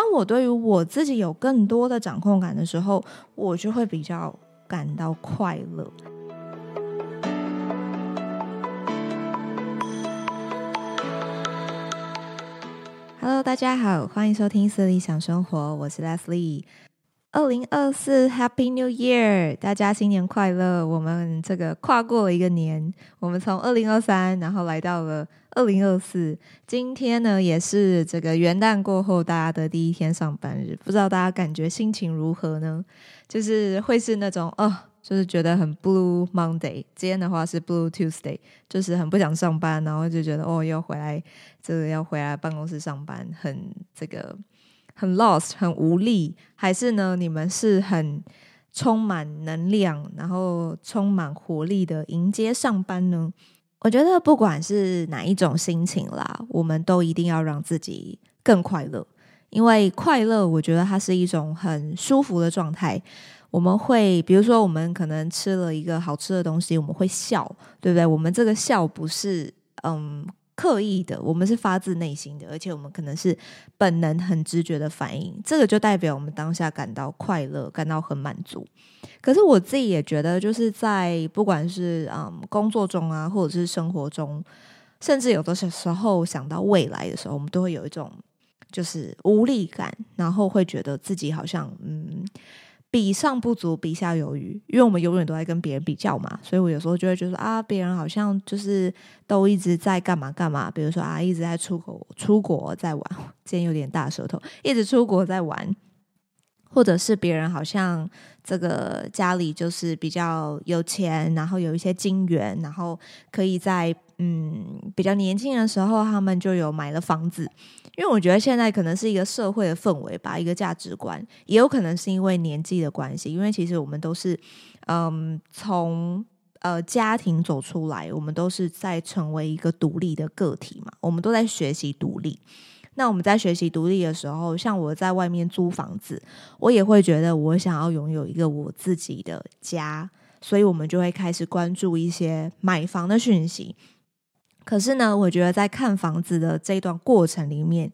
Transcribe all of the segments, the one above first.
当我对于我自己有更多的掌控感的时候，我就会比较感到快乐。Hello，大家好，欢迎收听《私理想生活》，我是 Leslie。二零二四 Happy New Year，大家新年快乐！我们这个跨过了一个年，我们从二零二三，然后来到了二零二四。今天呢，也是这个元旦过后大家的第一天上班日，不知道大家感觉心情如何呢？就是会是那种哦，就是觉得很 Blue Monday。今天的话是 Blue Tuesday，就是很不想上班，然后就觉得哦，要回来，这个要回来办公室上班，很这个。很 lost，很无力，还是呢？你们是很充满能量，然后充满活力的迎接上班呢？我觉得不管是哪一种心情啦，我们都一定要让自己更快乐，因为快乐，我觉得它是一种很舒服的状态。我们会，比如说，我们可能吃了一个好吃的东西，我们会笑，对不对？我们这个笑不是嗯。刻意的，我们是发自内心的，而且我们可能是本能、很直觉的反应，这个就代表我们当下感到快乐，感到很满足。可是我自己也觉得，就是在不管是嗯工作中啊，或者是生活中，甚至有的时候想到未来的时候，我们都会有一种就是无力感，然后会觉得自己好像嗯。比上不足，比下有余，因为我们永远都在跟别人比较嘛，所以我有时候就会觉得啊，别人好像就是都一直在干嘛干嘛，比如说啊，一直在出国出国在玩，今天有点大舌头，一直出国在玩，或者是别人好像这个家里就是比较有钱，然后有一些金源，然后可以在嗯比较年轻的时候，他们就有买了房子。因为我觉得现在可能是一个社会的氛围吧，一个价值观，也有可能是因为年纪的关系。因为其实我们都是，嗯，从呃家庭走出来，我们都是在成为一个独立的个体嘛，我们都在学习独立。那我们在学习独立的时候，像我在外面租房子，我也会觉得我想要拥有一个我自己的家，所以我们就会开始关注一些买房的讯息。可是呢，我觉得在看房子的这段过程里面，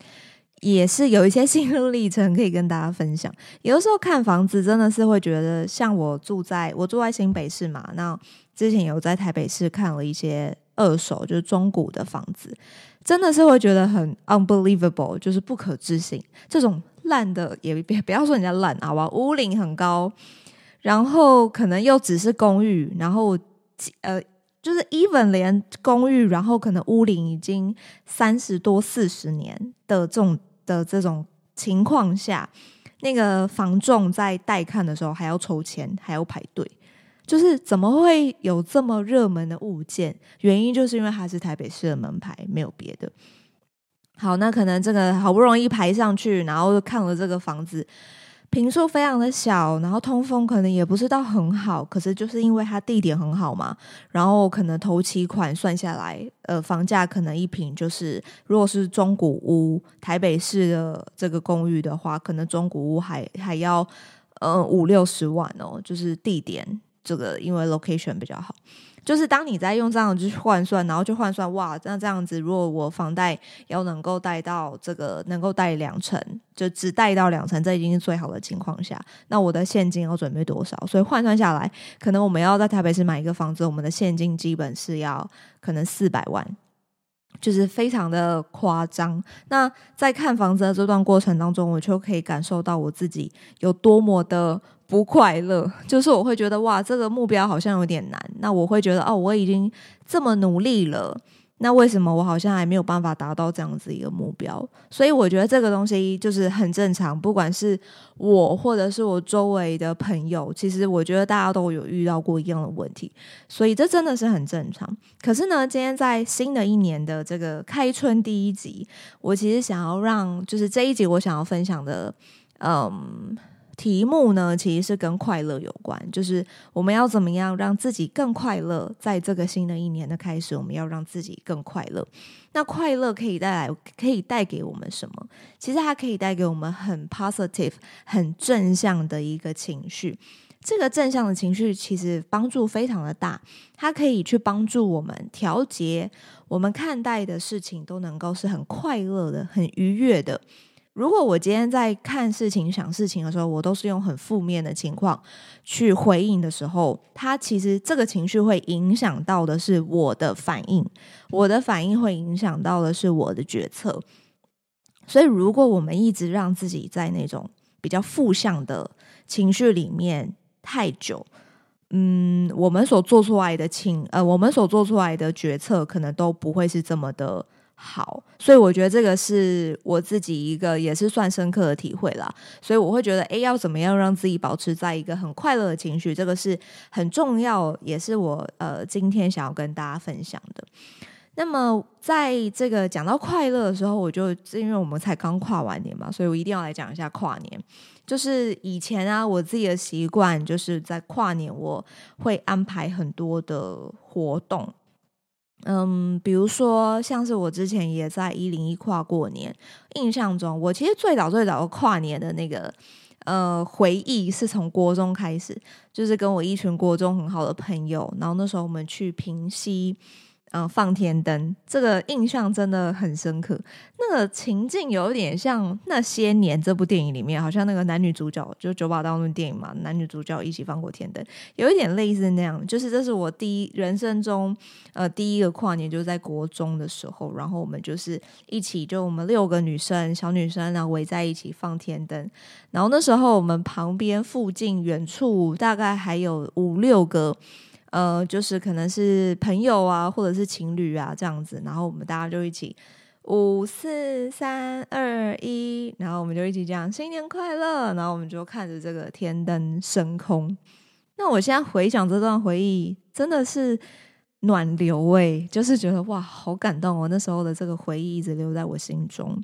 也是有一些 心路历程可以跟大家分享。有的时候看房子真的是会觉得，像我住在我住在新北市嘛，那之前有在台北市看了一些二手就是中古的房子，真的是会觉得很 unbelievable，就是不可置信。这种烂的也别不要说人家烂好吧，屋龄很高，然后可能又只是公寓，然后呃。就是 even 连公寓，然后可能屋龄已经三十多、四十年的这种的这种情况下，那个房仲在带看的时候还要筹钱，还要排队。就是怎么会有这么热门的物件？原因就是因为它是台北市的门牌，没有别的。好，那可能这个好不容易排上去，然后看了这个房子。坪数非常的小，然后通风可能也不是到很好，可是就是因为它地点很好嘛，然后可能头期款算下来，呃，房价可能一平就是，如果是中古屋，台北市的这个公寓的话，可能中古屋还还要呃五六十万哦，就是地点这个因为 location 比较好。就是当你在用这样去换算，然后就换算哇，那这样子，如果我房贷要能够贷到这个能够贷两成，就只贷到两成，这已经是最好的情况下，那我的现金要准备多少？所以换算下来，可能我们要在台北市买一个房子，我们的现金基本是要可能四百万，就是非常的夸张。那在看房子的这段过程当中，我就可以感受到我自己有多么的。不快乐，就是我会觉得哇，这个目标好像有点难。那我会觉得哦，我已经这么努力了，那为什么我好像还没有办法达到这样子一个目标？所以我觉得这个东西就是很正常，不管是我或者是我周围的朋友，其实我觉得大家都有遇到过一样的问题，所以这真的是很正常。可是呢，今天在新的一年的这个开春第一集，我其实想要让，就是这一集我想要分享的。嗯。题目呢，其实是跟快乐有关，就是我们要怎么样让自己更快乐，在这个新的一年的开始，我们要让自己更快乐。那快乐可以带来，可以带给我们什么？其实它可以带给我们很 positive、很正向的一个情绪。这个正向的情绪其实帮助非常的大，它可以去帮助我们调节我们看待的事情，都能够是很快乐的、很愉悦的。如果我今天在看事情、想事情的时候，我都是用很负面的情况去回应的时候，它其实这个情绪会影响到的是我的反应，我的反应会影响到的是我的决策。所以，如果我们一直让自己在那种比较负向的情绪里面太久，嗯，我们所做出来的情，呃，我们所做出来的决策可能都不会是这么的。好，所以我觉得这个是我自己一个也是算深刻的体会啦。所以我会觉得，哎，要怎么样让自己保持在一个很快乐的情绪，这个是很重要，也是我呃今天想要跟大家分享的。那么在这个讲到快乐的时候，我就因为我们才刚跨完年嘛，所以我一定要来讲一下跨年。就是以前啊，我自己的习惯就是在跨年我会安排很多的活动。嗯，比如说，像是我之前也在一零一跨过年，印象中，我其实最早最早的跨年的那个呃回忆是从国中开始，就是跟我一群国中很好的朋友，然后那时候我们去平溪。嗯，放天灯这个印象真的很深刻。那个情境有点像那些年这部电影里面，好像那个男女主角就九把刀那电影嘛，男女主角一起放过天灯，有一点类似那样。就是这是我第一人生中呃第一个跨年，就是在国中的时候，然后我们就是一起，就我们六个女生小女生，然后围在一起放天灯。然后那时候我们旁边附近远处大概还有五六个。呃，就是可能是朋友啊，或者是情侣啊这样子，然后我们大家就一起五四三二一，然后我们就一起讲新年快乐，然后我们就看着这个天灯升空。那我现在回想这段回忆，真的是暖流诶，就是觉得哇，好感动哦！那时候的这个回忆一直留在我心中。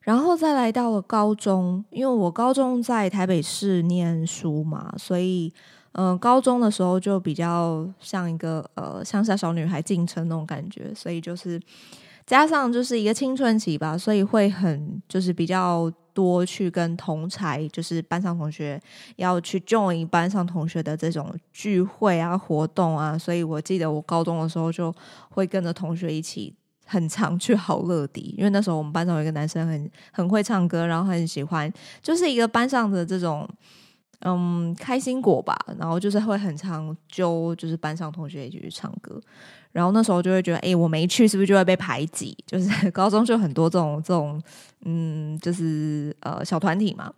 然后再来到了高中，因为我高中在台北市念书嘛，所以。嗯、高中的时候就比较像一个呃乡下小女孩进城那种感觉，所以就是加上就是一个青春期吧，所以会很就是比较多去跟同才，就是班上同学要去 join 班上同学的这种聚会啊活动啊，所以我记得我高中的时候就会跟着同学一起很常去好乐迪，因为那时候我们班上有一个男生很很会唱歌，然后很喜欢，就是一个班上的这种。嗯，开心果吧，然后就是会很常揪，就是班上同学一起去唱歌，然后那时候就会觉得，哎，我没去是不是就会被排挤？就是 高中就很多这种这种，嗯，就是呃小团体嘛。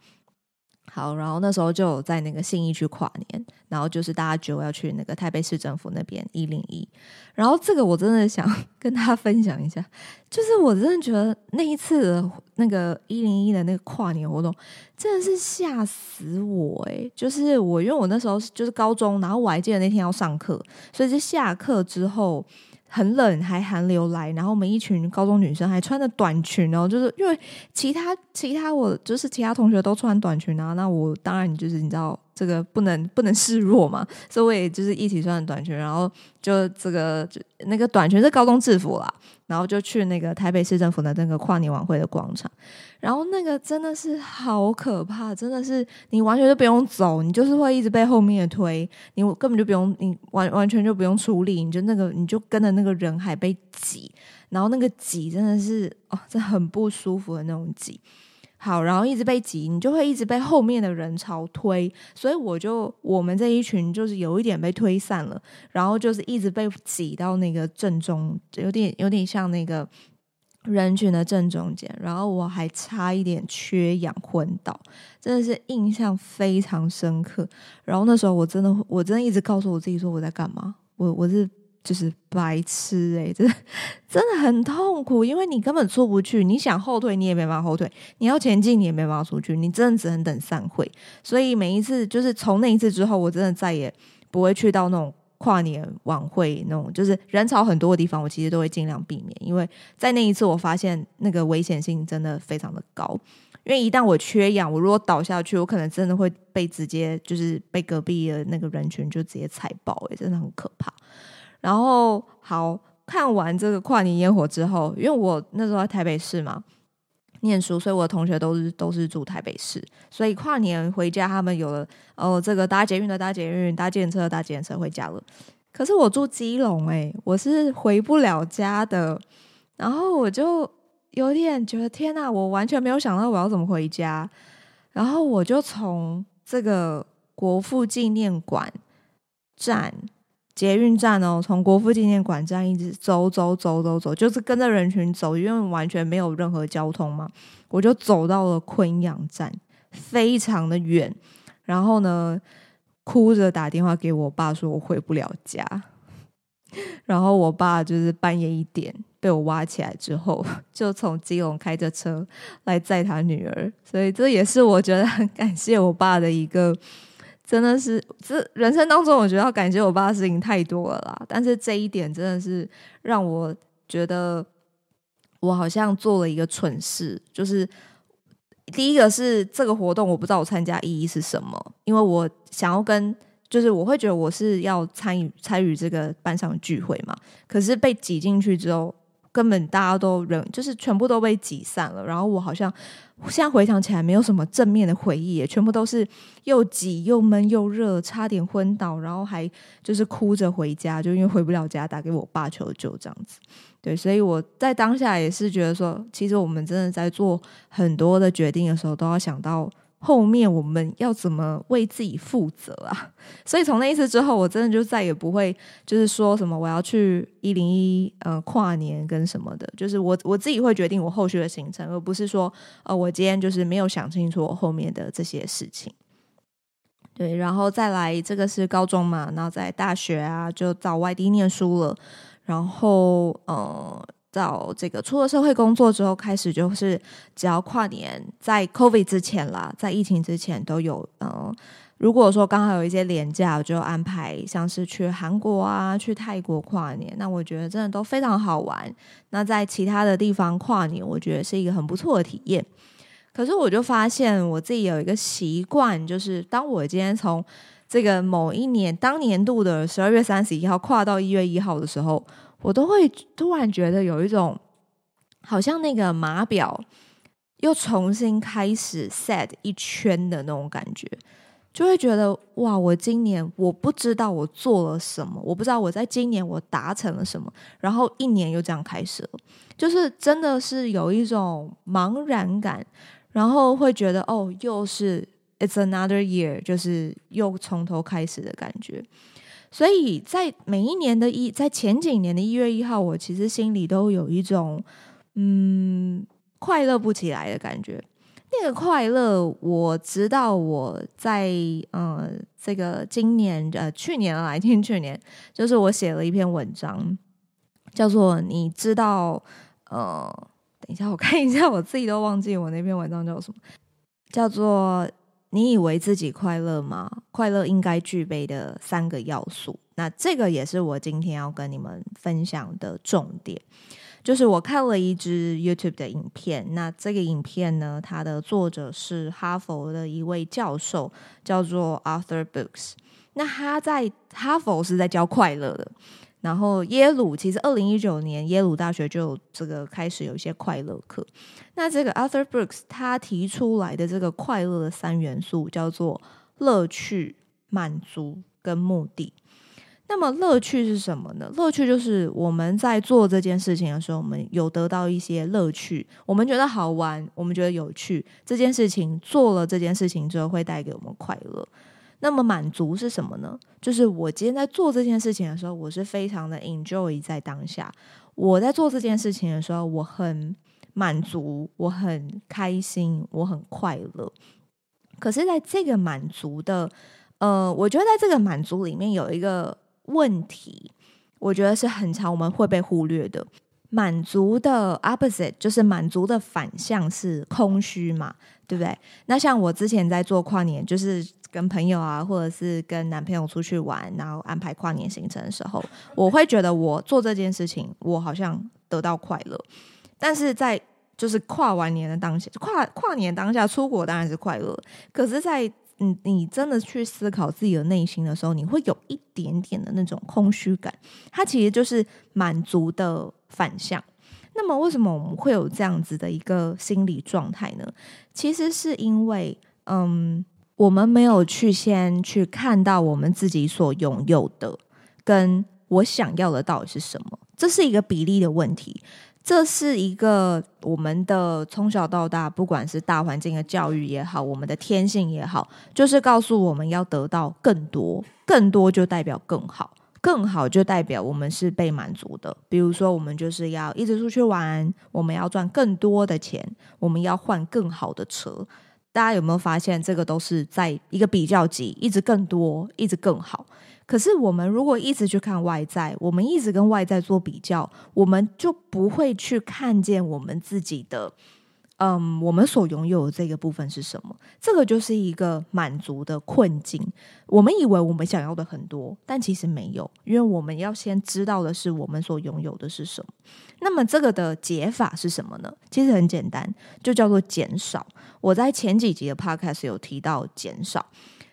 好，然后那时候就有在那个信义区跨年，然后就是大家就要去那个台北市政府那边一零一，然后这个我真的想 跟大家分享一下，就是我真的觉得那一次的那个一零一的那个跨年活动真的是吓死我诶、就是我因为我那时候就是高中，然后我还记得那天要上课，所以是下课之后。很冷，还寒流来，然后我们一群高中女生还穿着短裙哦，就是因为其他其他我就是其他同学都穿短裙啊，那我当然就是你知道。这个不能不能示弱嘛，所以我也就是一起穿短裙，然后就这个那个短裙是高中制服啦，然后就去那个台北市政府的那个跨年晚会的广场，然后那个真的是好可怕，真的是你完全就不用走，你就是会一直被后面推，你根本就不用，你完完全就不用出力，你就那个你就跟着那个人海被挤，然后那个挤真的是哦，这很不舒服的那种挤。好，然后一直被挤，你就会一直被后面的人潮推，所以我就我们这一群就是有一点被推散了，然后就是一直被挤到那个正中，有点有点像那个人群的正中间，然后我还差一点缺氧昏倒，真的是印象非常深刻。然后那时候我真的我真的一直告诉我自己说我在干嘛，我我是。就是白痴哎、欸，真的 真的很痛苦，因为你根本出不去，你想后退你也没办法后退，你要前进你也没办法出去，你真的只能等散会。所以每一次就是从那一次之后，我真的再也不会去到那种跨年晚会那种就是人潮很多的地方，我其实都会尽量避免，因为在那一次我发现那个危险性真的非常的高。因为一旦我缺氧，我如果倒下去，我可能真的会被直接就是被隔壁的那个人群就直接踩爆，欸，诶，真的很可怕。然后好，看完这个跨年烟火之后，因为我那时候在台北市嘛。念书，所以我的同学都是都是住台北市，所以跨年回家，他们有了哦，这个搭捷运的搭捷运，搭计程车的搭计程车回家了。可是我住基隆，诶，我是回不了家的。然后我就有点觉得天哪，我完全没有想到我要怎么回家。然后我就从这个国父纪念馆站。捷运站哦，从国父纪念馆站一直走走走走走，就是跟着人群走，因为完全没有任何交通嘛。我就走到了昆阳站，非常的远。然后呢，哭着打电话给我爸，说我回不了家。然后我爸就是半夜一点被我挖起来之后，就从基隆开着车来载他女儿。所以这也是我觉得很感谢我爸的一个。真的是，这人生当中，我觉得要感谢我爸的事情太多了啦。但是这一点真的是让我觉得，我好像做了一个蠢事。就是第一个是这个活动，我不知道我参加意义是什么，因为我想要跟，就是我会觉得我是要参与参与这个班上聚会嘛。可是被挤进去之后，根本大家都人就是全部都被挤散了，然后我好像。现在回想起来，没有什么正面的回忆，全部都是又挤又闷又热，差点昏倒，然后还就是哭着回家，就因为回不了家，打给我爸求救这样子。对，所以我在当下也是觉得说，其实我们真的在做很多的决定的时候，都要想到。后面我们要怎么为自己负责啊？所以从那一次之后，我真的就再也不会就是说什么我要去一零一呃跨年跟什么的，就是我我自己会决定我后续的行程，而不是说呃我今天就是没有想清楚我后面的这些事情。对，然后再来这个是高中嘛，然后在大学啊就到外地念书了，然后呃。到这个出了社会工作之后，开始就是只要跨年，在 COVID 之前啦，在疫情之前都有。嗯，如果说刚好有一些连假，我就安排像是去韩国啊、去泰国跨年，那我觉得真的都非常好玩。那在其他的地方跨年，我觉得是一个很不错的体验。可是我就发现我自己有一个习惯，就是当我今天从这个某一年当年度的十二月三十一号跨到一月一号的时候。我都会突然觉得有一种，好像那个码表又重新开始 set 一圈的那种感觉，就会觉得哇，我今年我不知道我做了什么，我不知道我在今年我达成了什么，然后一年又这样开始了，就是真的是有一种茫然感，然后会觉得哦，又是 it's another year，就是又从头开始的感觉。所以在每一年的一，在前几年的一月一号，我其实心里都有一种嗯快乐不起来的感觉。那个快乐，我直到我在呃这个今年呃去年来听去年，就是我写了一篇文章，叫做你知道呃，等一下我看一下，我自己都忘记我那篇文章叫什么，叫做。你以为自己快乐吗？快乐应该具备的三个要素。那这个也是我今天要跟你们分享的重点。就是我看了一支 YouTube 的影片，那这个影片呢，它的作者是哈佛的一位教授，叫做 Arthur Books。那他在哈佛是在教快乐的。然后耶鲁其实二零一九年耶鲁大学就有这个开始有一些快乐课。那这个 Arthur Brooks 他提出来的这个快乐的三元素叫做乐趣、满足跟目的。那么乐趣是什么呢？乐趣就是我们在做这件事情的时候，我们有得到一些乐趣，我们觉得好玩，我们觉得有趣。这件事情做了这件事情之后会带给我们快乐。那么满足是什么呢？就是我今天在做这件事情的时候，我是非常的 enjoy 在当下。我在做这件事情的时候，我很满足，我很开心，我很快乐。可是，在这个满足的，呃，我觉得在这个满足里面有一个问题，我觉得是很常我们会被忽略的。满足的 opposite 就是满足的反向是空虚嘛，对不对？那像我之前在做跨年，就是跟朋友啊，或者是跟男朋友出去玩，然后安排跨年行程的时候，我会觉得我做这件事情，我好像得到快乐。但是在就是跨完年的当下，跨跨年当下出国当然是快乐，可是在，你你真的去思考自己的内心的时候，你会有一点点的那种空虚感，它其实就是满足的反向。那么，为什么我们会有这样子的一个心理状态呢？其实是因为，嗯，我们没有去先去看到我们自己所拥有的，跟我想要的到底是什么，这是一个比例的问题。这是一个我们的从小到大，不管是大环境的教育也好，我们的天性也好，就是告诉我们要得到更多，更多就代表更好，更好就代表我们是被满足的。比如说，我们就是要一直出去玩，我们要赚更多的钱，我们要换更好的车。大家有没有发现，这个都是在一个比较级，一直更多，一直更好。可是，我们如果一直去看外在，我们一直跟外在做比较，我们就不会去看见我们自己的，嗯，我们所拥有的这个部分是什么？这个就是一个满足的困境。我们以为我们想要的很多，但其实没有，因为我们要先知道的是我们所拥有的是什么。那么，这个的解法是什么呢？其实很简单，就叫做减少。我在前几集的 podcast 有提到减少。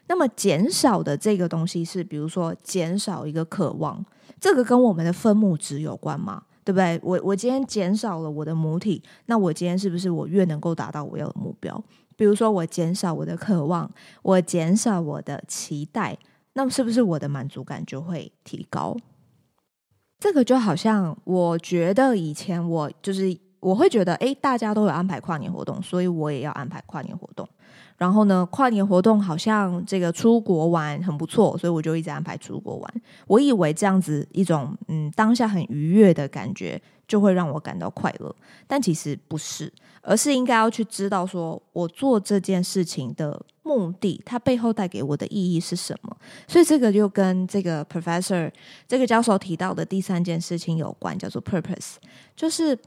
那么减少的这个东西是，比如说减少一个渴望，这个跟我们的分母值有关吗？对不对？我我今天减少了我的母体，那我今天是不是我越能够达到我要的目标？比如说我减少我的渴望，我减少我的期待，那么是不是我的满足感就会提高？这个就好像我觉得以前我就是我会觉得，诶，大家都有安排跨年活动，所以我也要安排跨年活动。然后呢，跨年活动好像这个出国玩很不错，所以我就一直安排出国玩。我以为这样子一种嗯当下很愉悦的感觉，就会让我感到快乐，但其实不是，而是应该要去知道说我做这件事情的目的，它背后带给我的意义是什么。所以这个就跟这个 professor 这个教授提到的第三件事情有关，叫做 purpose，就是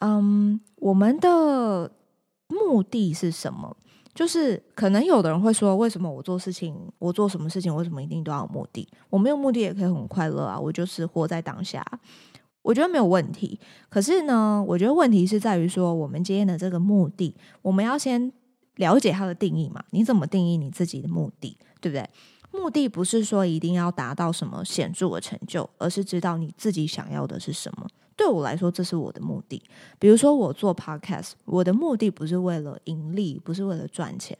嗯我们的目的是什么？就是可能有的人会说，为什么我做事情，我做什么事情，为什么一定都要有目的？我没有目的也可以很快乐啊，我就是活在当下，我觉得没有问题。可是呢，我觉得问题是在于说，我们今天的这个目的，我们要先了解它的定义嘛？你怎么定义你自己的目的，对不对？目的不是说一定要达到什么显著的成就，而是知道你自己想要的是什么。对我来说，这是我的目的。比如说，我做 podcast，我的目的不是为了盈利，不是为了赚钱，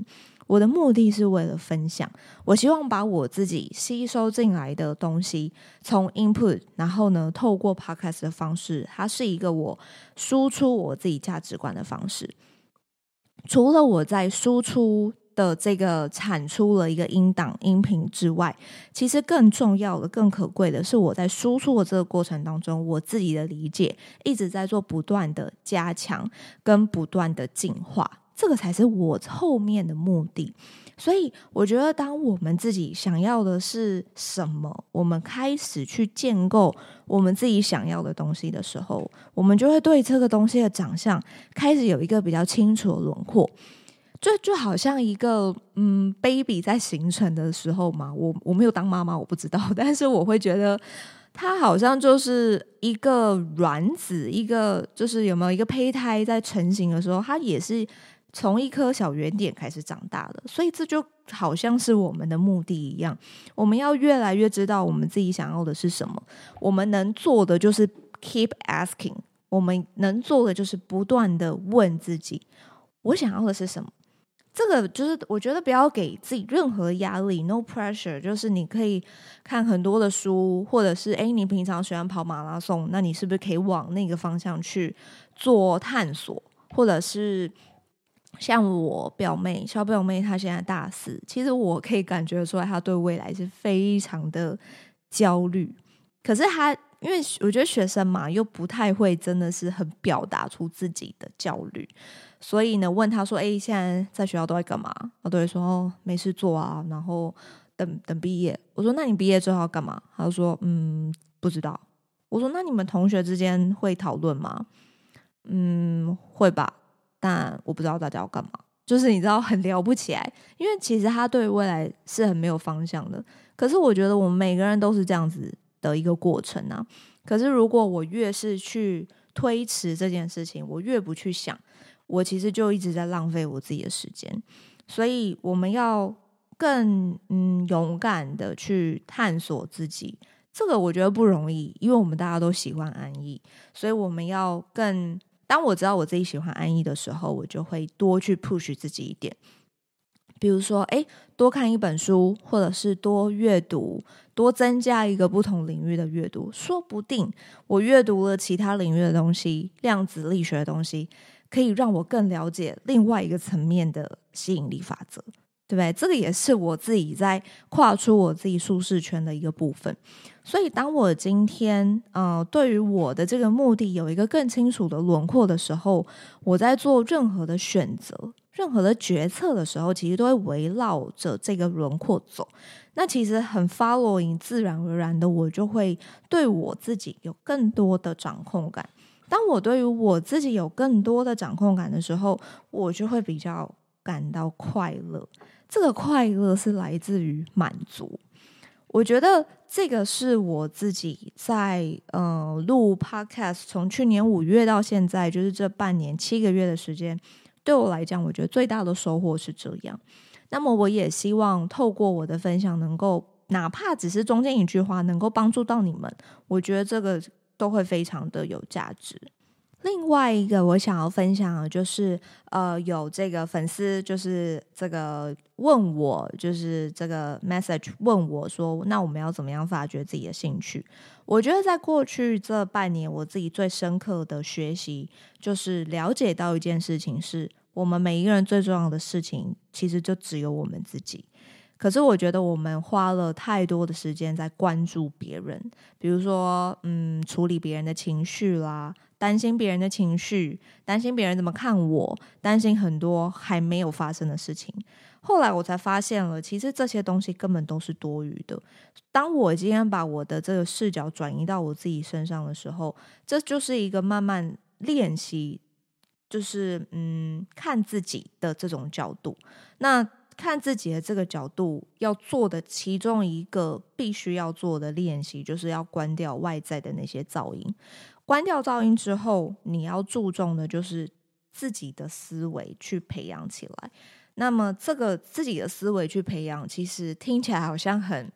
我的目的是为了分享。我希望把我自己吸收进来的东西，从 input，然后呢，透过 podcast 的方式，它是一个我输出我自己价值观的方式。除了我在输出。的这个产出了一个音档音频之外，其实更重要的、更可贵的是，我在输出的这个过程当中，我自己的理解一直在做不断的加强跟不断的进化，这个才是我后面的目的。所以，我觉得当我们自己想要的是什么，我们开始去建构我们自己想要的东西的时候，我们就会对这个东西的长相开始有一个比较清楚的轮廓。就就好像一个嗯，baby 在形成的时候嘛，我我没有当妈妈，我不知道，但是我会觉得它好像就是一个卵子，一个就是有没有一个胚胎在成型的时候，它也是从一颗小圆点开始长大的，所以这就好像是我们的目的一样，我们要越来越知道我们自己想要的是什么，我们能做的就是 keep asking，我们能做的就是不断的问自己，我想要的是什么。这个就是我觉得不要给自己任何压力，no pressure。就是你可以看很多的书，或者是诶，你平常喜欢跑马拉松，那你是不是可以往那个方向去做探索？或者是像我表妹小表妹，她现在大四，其实我可以感觉出来，她对未来是非常的焦虑。可是她因为我觉得学生嘛，又不太会真的是很表达出自己的焦虑。所以呢，问他说：“哎，现在在学校都在干嘛？”他都会说：“哦，没事做啊，然后等等毕业。”我说：“那你毕业之后要干嘛？”他说：“嗯，不知道。”我说：“那你们同学之间会讨论吗？”“嗯，会吧，但我不知道大家要干嘛。”就是你知道很聊不起来，因为其实他对未来是很没有方向的。可是我觉得我们每个人都是这样子的一个过程啊。可是如果我越是去推迟这件事情，我越不去想。我其实就一直在浪费我自己的时间。所以我们要更嗯勇敢的去探索自己，这个我觉得不容易，因为我们大家都喜欢安逸，所以我们要更。当我知道我自己喜欢安逸的时候，我就会多去 push 自己一点。比如说，诶，多看一本书，或者是多阅读，多增加一个不同领域的阅读，说不定我阅读了其他领域的东西，量子力学的东西，可以让我更了解另外一个层面的吸引力法则，对不对？这个也是我自己在跨出我自己舒适圈的一个部分。所以，当我今天呃，对于我的这个目的有一个更清楚的轮廓的时候，我在做任何的选择。任何的决策的时候，其实都会围绕着这个轮廓走。那其实很 following，自然而然的，我就会对我自己有更多的掌控感。当我对于我自己有更多的掌控感的时候，我就会比较感到快乐。这个快乐是来自于满足。我觉得这个是我自己在呃录 podcast，从去年五月到现在，就是这半年七个月的时间。对我来讲，我觉得最大的收获是这样。那么，我也希望透过我的分享，能够哪怕只是中间一句话，能够帮助到你们，我觉得这个都会非常的有价值。另外一个我想要分享的，就是呃，有这个粉丝就是这个问我，就是这个 message 问我说，那我们要怎么样发掘自己的兴趣？我觉得在过去这半年，我自己最深刻的学习，就是了解到一件事情是，我们每一个人最重要的事情，其实就只有我们自己。可是我觉得我们花了太多的时间在关注别人，比如说，嗯，处理别人的情绪啦。担心别人的情绪，担心别人怎么看我，担心很多还没有发生的事情。后来我才发现了，其实这些东西根本都是多余的。当我今天把我的这个视角转移到我自己身上的时候，这就是一个慢慢练习，就是嗯，看自己的这种角度。那看自己的这个角度要做的其中一个必须要做的练习，就是要关掉外在的那些噪音。关掉噪音之后，你要注重的就是自己的思维去培养起来。那么，这个自己的思维去培养，其实听起来好像很，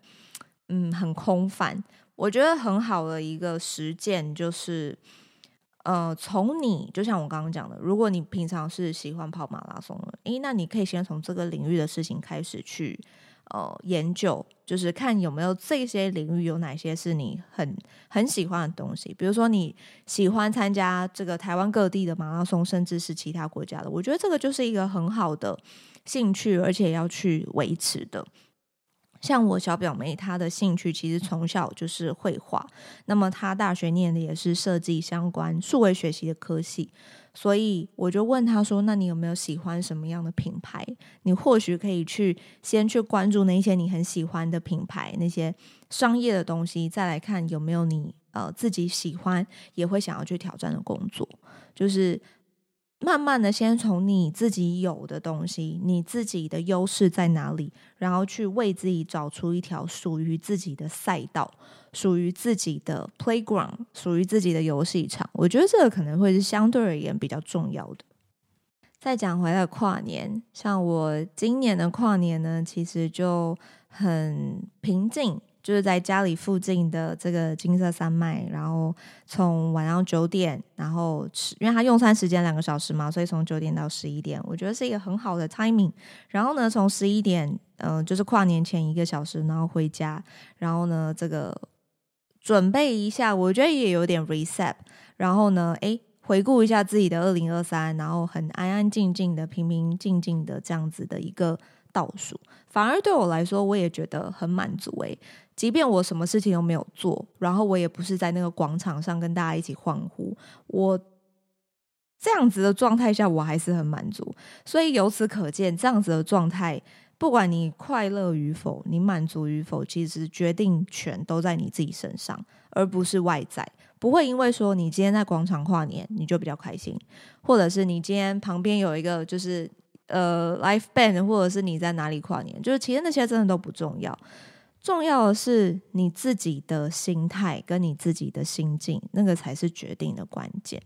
嗯，很空泛。我觉得很好的一个实践就是，呃，从你就像我刚刚讲的，如果你平常是喜欢跑马拉松的，诶，那你可以先从这个领域的事情开始去。呃，研究就是看有没有这些领域有哪些是你很很喜欢的东西，比如说你喜欢参加这个台湾各地的马拉松，甚至是其他国家的，我觉得这个就是一个很好的兴趣，而且要去维持的。像我小表妹，她的兴趣其实从小就是绘画，那么她大学念的也是设计相关、数位学习的科系。所以我就问她说：“那你有没有喜欢什么样的品牌？你或许可以去先去关注那些你很喜欢的品牌，那些商业的东西，再来看有没有你呃自己喜欢也会想要去挑战的工作，就是。”慢慢的，先从你自己有的东西，你自己的优势在哪里，然后去为自己找出一条属于自己的赛道，属于自己的 playground，属于自己的游戏场。我觉得这个可能会是相对而言比较重要的。再讲回来，跨年，像我今年的跨年呢，其实就很平静。就是在家里附近的这个金色山脉，然后从晚上九点，然后吃，因为他用餐时间两个小时嘛，所以从九点到十一点，我觉得是一个很好的 timing。然后呢，从十一点，嗯、就是跨年前一个小时，然后回家，然后呢，这个准备一下，我觉得也有点 reset。然后呢，诶，回顾一下自己的二零二三，然后很安安静静的、平平静静的这样子的一个倒数，反而对我来说，我也觉得很满足诶。即便我什么事情都没有做，然后我也不是在那个广场上跟大家一起欢呼，我这样子的状态下，我还是很满足。所以由此可见，这样子的状态，不管你快乐与否，你满足与否，其实决定权都在你自己身上，而不是外在。不会因为说你今天在广场跨年，你就比较开心，或者是你今天旁边有一个就是呃 live band，或者是你在哪里跨年，就是其实那些真的都不重要。重要的是你自己的心态跟你自己的心境，那个才是决定的关键。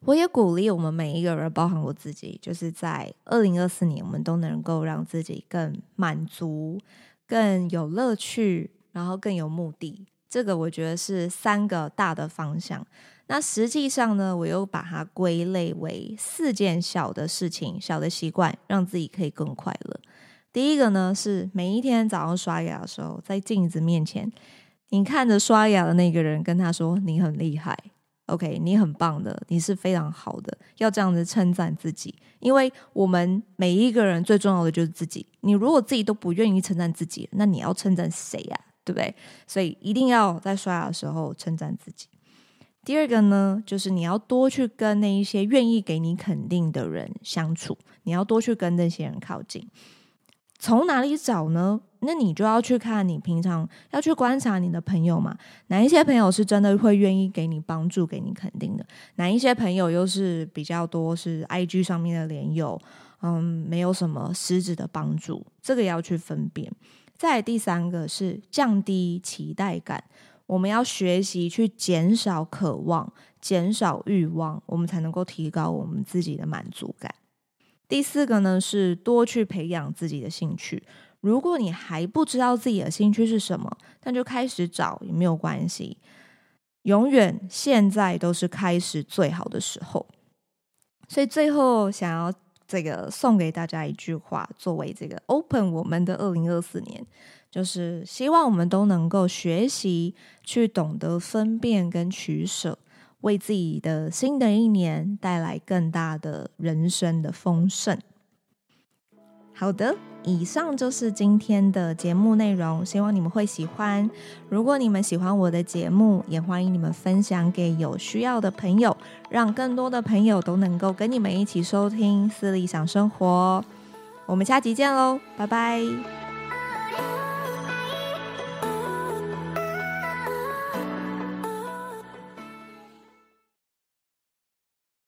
我也鼓励我们每一个人，包含我自己，就是在二零二四年，我们都能够让自己更满足、更有乐趣，然后更有目的。这个我觉得是三个大的方向。那实际上呢，我又把它归类为四件小的事情、小的习惯，让自己可以更快乐。第一个呢，是每一天早上刷牙的时候，在镜子面前，你看着刷牙的那个人，跟他说：“你很厉害，OK，你很棒的，你是非常好的。”要这样子称赞自己，因为我们每一个人最重要的就是自己。你如果自己都不愿意称赞自己，那你要称赞谁呀？对不对？所以一定要在刷牙的时候称赞自己。第二个呢，就是你要多去跟那一些愿意给你肯定的人相处，你要多去跟那些人靠近。从哪里找呢？那你就要去看你平常要去观察你的朋友嘛，哪一些朋友是真的会愿意给你帮助、给你肯定的？哪一些朋友又是比较多是 IG 上面的连友，嗯，没有什么实质的帮助，这个要去分辨。再第三个是降低期待感，我们要学习去减少渴望、减少欲望，我们才能够提高我们自己的满足感。第四个呢是多去培养自己的兴趣。如果你还不知道自己的兴趣是什么，那就开始找也没有关系。永远现在都是开始最好的时候。所以最后想要。这个送给大家一句话，作为这个 open 我们的二零二四年，就是希望我们都能够学习去懂得分辨跟取舍，为自己的新的一年带来更大的人生的丰盛。好的。以上就是今天的节目内容，希望你们会喜欢。如果你们喜欢我的节目，也欢迎你们分享给有需要的朋友，让更多的朋友都能够跟你们一起收听《思理想生活》。我们下集见喽，拜拜。